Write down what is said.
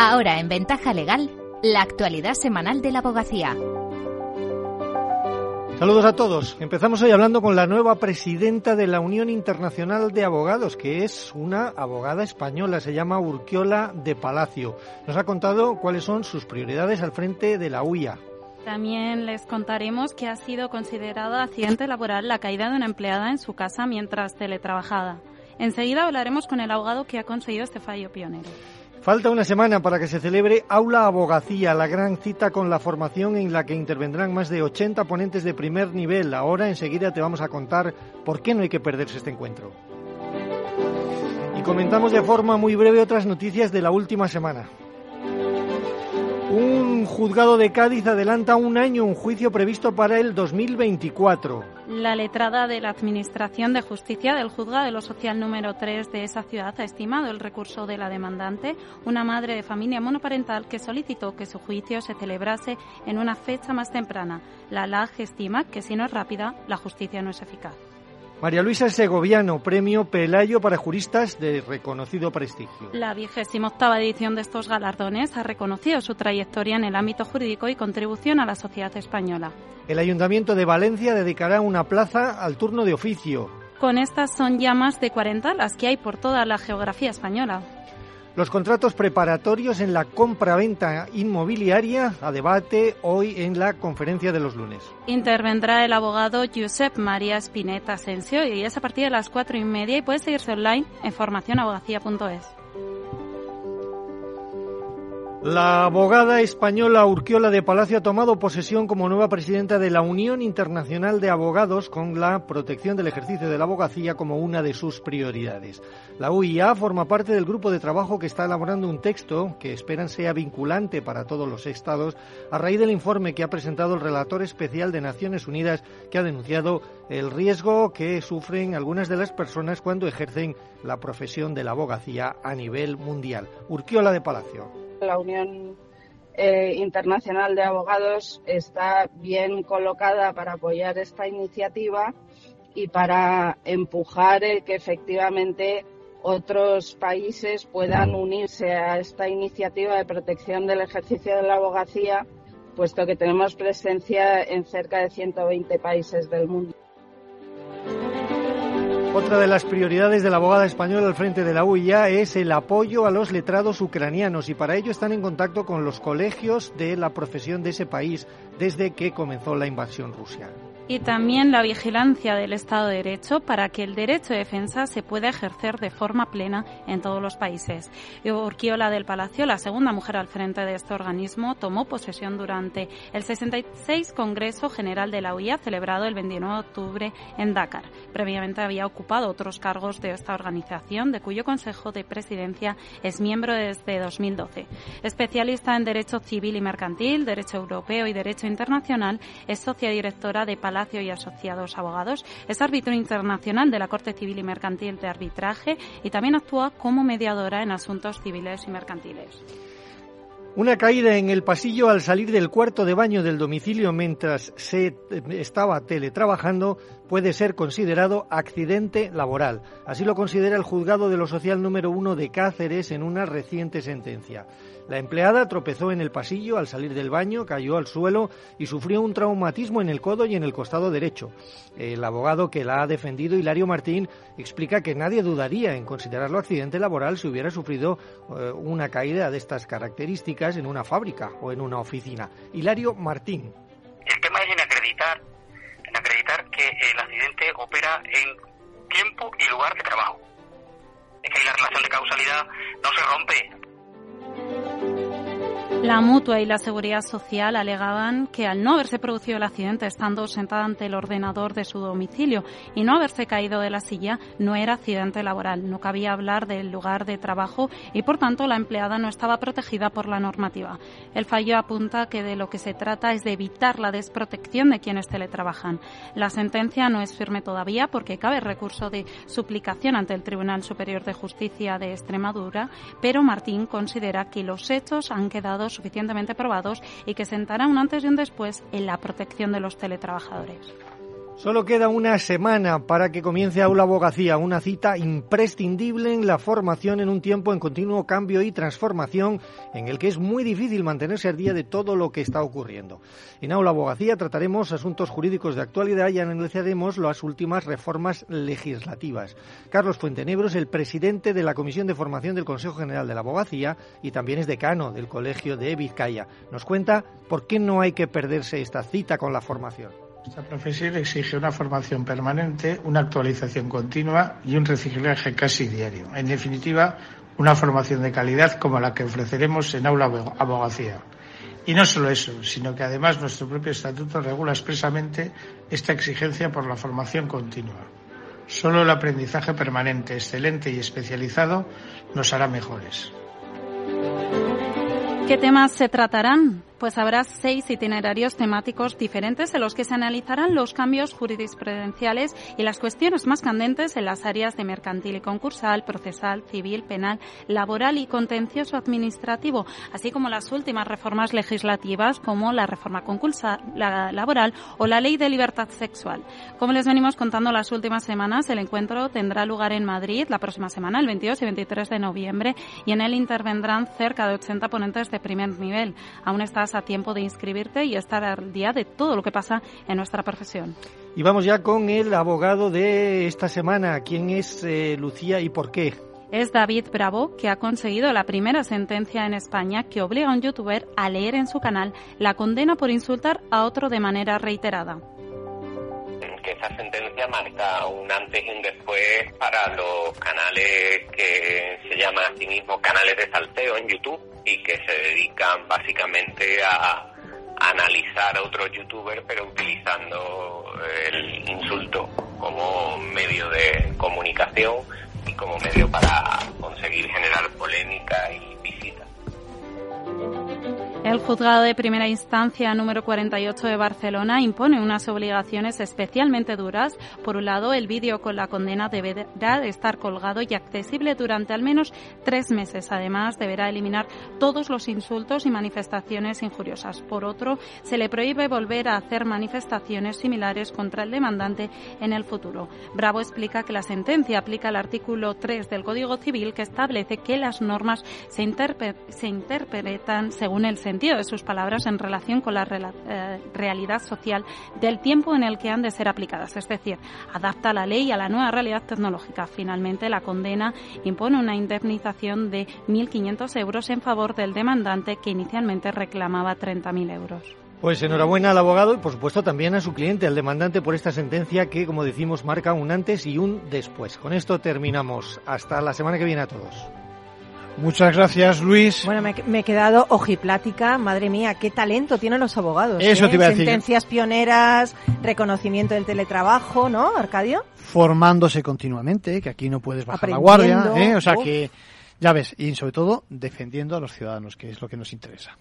Ahora en Ventaja Legal, la actualidad semanal de la abogacía. Saludos a todos. Empezamos hoy hablando con la nueva presidenta de la Unión Internacional de Abogados, que es una abogada española, se llama Urquiola de Palacio. Nos ha contado cuáles son sus prioridades al frente de la UIA. También les contaremos que ha sido considerado accidente laboral la caída de una empleada en su casa mientras teletrabajaba. Enseguida hablaremos con el abogado que ha conseguido este fallo pionero. Falta una semana para que se celebre Aula Abogacía, la gran cita con la formación en la que intervendrán más de 80 ponentes de primer nivel. Ahora enseguida te vamos a contar por qué no hay que perderse este encuentro. Y comentamos de forma muy breve otras noticias de la última semana. Un juzgado de Cádiz adelanta un año un juicio previsto para el 2024. La letrada de la Administración de Justicia del Juzgado de lo Social número 3 de esa ciudad ha estimado el recurso de la demandante, una madre de familia monoparental que solicitó que su juicio se celebrase en una fecha más temprana. La LAG estima que si no es rápida, la justicia no es eficaz. María Luisa Segoviano, premio Pelayo para juristas de reconocido prestigio. La vigésima octava edición de estos galardones ha reconocido su trayectoria en el ámbito jurídico y contribución a la sociedad española. El Ayuntamiento de Valencia dedicará una plaza al turno de oficio. Con estas son ya más de 40 las que hay por toda la geografía española. Los contratos preparatorios en la compra-venta inmobiliaria a debate hoy en la conferencia de los lunes. Intervendrá el abogado Josep María Spinetta Asensio y es a partir de las cuatro y media y puede seguirse online en formacionabogacía.es. La abogada española Urquiola de Palacio ha tomado posesión como nueva presidenta de la Unión Internacional de Abogados con la protección del ejercicio de la abogacía como una de sus prioridades. La UIA forma parte del grupo de trabajo que está elaborando un texto que esperan sea vinculante para todos los estados a raíz del informe que ha presentado el relator especial de Naciones Unidas que ha denunciado el riesgo que sufren algunas de las personas cuando ejercen la profesión de la abogacía a nivel mundial. Urquiola de Palacio la Unión eh, Internacional de Abogados está bien colocada para apoyar esta iniciativa y para empujar el que efectivamente otros países puedan unirse a esta iniciativa de protección del ejercicio de la abogacía, puesto que tenemos presencia en cerca de 120 países del mundo. Otra de las prioridades de la abogada española al frente de la UIA es el apoyo a los letrados ucranianos y para ello están en contacto con los colegios de la profesión de ese país desde que comenzó la invasión rusa y también la vigilancia del Estado de Derecho para que el derecho de defensa se pueda ejercer de forma plena en todos los países. Urquiola del Palacio, la segunda mujer al frente de este organismo, tomó posesión durante el 66 Congreso General de la UIA celebrado el 29 de octubre en Dakar. Previamente había ocupado otros cargos de esta organización, de cuyo Consejo de Presidencia es miembro desde 2012. Especialista en Derecho Civil y Mercantil, Derecho Europeo y Derecho Internacional, es socia directora de Palacio y Asociados Abogados. Es árbitro internacional de la Corte Civil y Mercantil de Arbitraje y también actúa como mediadora en asuntos civiles y mercantiles. Una caída en el pasillo al salir del cuarto de baño del domicilio mientras se eh, estaba teletrabajando puede ser considerado accidente laboral. Así lo considera el juzgado de lo social número uno de Cáceres en una reciente sentencia. La empleada tropezó en el pasillo al salir del baño, cayó al suelo y sufrió un traumatismo en el codo y en el costado derecho. El abogado que la ha defendido, Hilario Martín, explica que nadie dudaría en considerarlo accidente laboral si hubiera sufrido eh, una caída de estas características en una fábrica o en una oficina. Hilario Martín. El tema es en acreditar, en acreditar que el accidente opera en tiempo y lugar de trabajo. Es que la relación de causalidad no se rompe la mutua y la seguridad social alegaban que al no haberse producido el accidente estando sentada ante el ordenador de su domicilio y no haberse caído de la silla no era accidente laboral. No cabía hablar del lugar de trabajo y por tanto la empleada no estaba protegida por la normativa. El fallo apunta que de lo que se trata es de evitar la desprotección de quienes teletrabajan. La sentencia no es firme todavía porque cabe recurso de suplicación ante el Tribunal Superior de Justicia de Extremadura, pero Martín considera que los hechos han quedado suficientemente probados y que sentará un antes y un después en la protección de los teletrabajadores. Solo queda una semana para que comience Aula Abogacía, una cita imprescindible en la formación en un tiempo en continuo cambio y transformación en el que es muy difícil mantenerse al día de todo lo que está ocurriendo. En Aula Abogacía trataremos asuntos jurídicos de actualidad y analizaremos las últimas reformas legislativas. Carlos Fuentenebro es el presidente de la Comisión de Formación del Consejo General de la Abogacía y también es decano del Colegio de Vizcaya. Nos cuenta por qué no hay que perderse esta cita con la formación. Esta profesión exige una formación permanente, una actualización continua y un reciclaje casi diario. En definitiva, una formación de calidad como la que ofreceremos en Aula Abogacía. Y no solo eso, sino que además nuestro propio estatuto regula expresamente esta exigencia por la formación continua. Solo el aprendizaje permanente, excelente y especializado nos hará mejores. ¿Qué temas se tratarán? Pues habrá seis itinerarios temáticos diferentes en los que se analizarán los cambios jurisprudenciales y las cuestiones más candentes en las áreas de mercantil y concursal, procesal, civil, penal, laboral y contencioso administrativo, así como las últimas reformas legislativas como la reforma concursal, la laboral o la ley de libertad sexual. Como les venimos contando las últimas semanas, el encuentro tendrá lugar en Madrid la próxima semana, el 22 y 23 de noviembre, y en él intervendrán cerca de 80 ponentes de primer nivel. Aún está a tiempo de inscribirte y estar al día de todo lo que pasa en nuestra profesión. Y vamos ya con el abogado de esta semana. ¿Quién es eh, Lucía y por qué? Es David Bravo, que ha conseguido la primera sentencia en España que obliga a un youtuber a leer en su canal la condena por insultar a otro de manera reiterada que esa sentencia marca un antes y un después para los canales que se llaman a sí mismos canales de salteo en YouTube y que se dedican básicamente a, analizar a otros youtubers pero utilizando el insulto como medio de comunicación y como medio para juzgado de primera instancia número 48 de Barcelona impone unas obligaciones especialmente duras. Por un lado, el vídeo con la condena deberá estar colgado y accesible durante al menos tres meses. Además, deberá eliminar todos los insultos y manifestaciones injuriosas. Por otro, se le prohíbe volver a hacer manifestaciones similares contra el demandante en el futuro. Bravo explica que la sentencia aplica el artículo 3 del Código Civil que establece que las normas se, se interpretan según el sentido de sus palabras en relación con la eh, realidad social del tiempo en el que han de ser aplicadas, es decir, adapta la ley a la nueva realidad tecnológica. Finalmente, la condena impone una indemnización de 1.500 euros en favor del demandante que inicialmente reclamaba 30.000 euros. Pues enhorabuena al abogado y por supuesto también a su cliente, al demandante, por esta sentencia que, como decimos, marca un antes y un después. Con esto terminamos. Hasta la semana que viene a todos. Muchas gracias, Luis. Bueno, me, he quedado ojiplática. Madre mía, qué talento tienen los abogados. Eso ¿eh? te iba a decir. Sentencias pioneras, reconocimiento del teletrabajo, ¿no, Arcadio? Formándose continuamente, que aquí no puedes bajar la guardia. ¿eh? O sea que, ya ves, y sobre todo defendiendo a los ciudadanos, que es lo que nos interesa.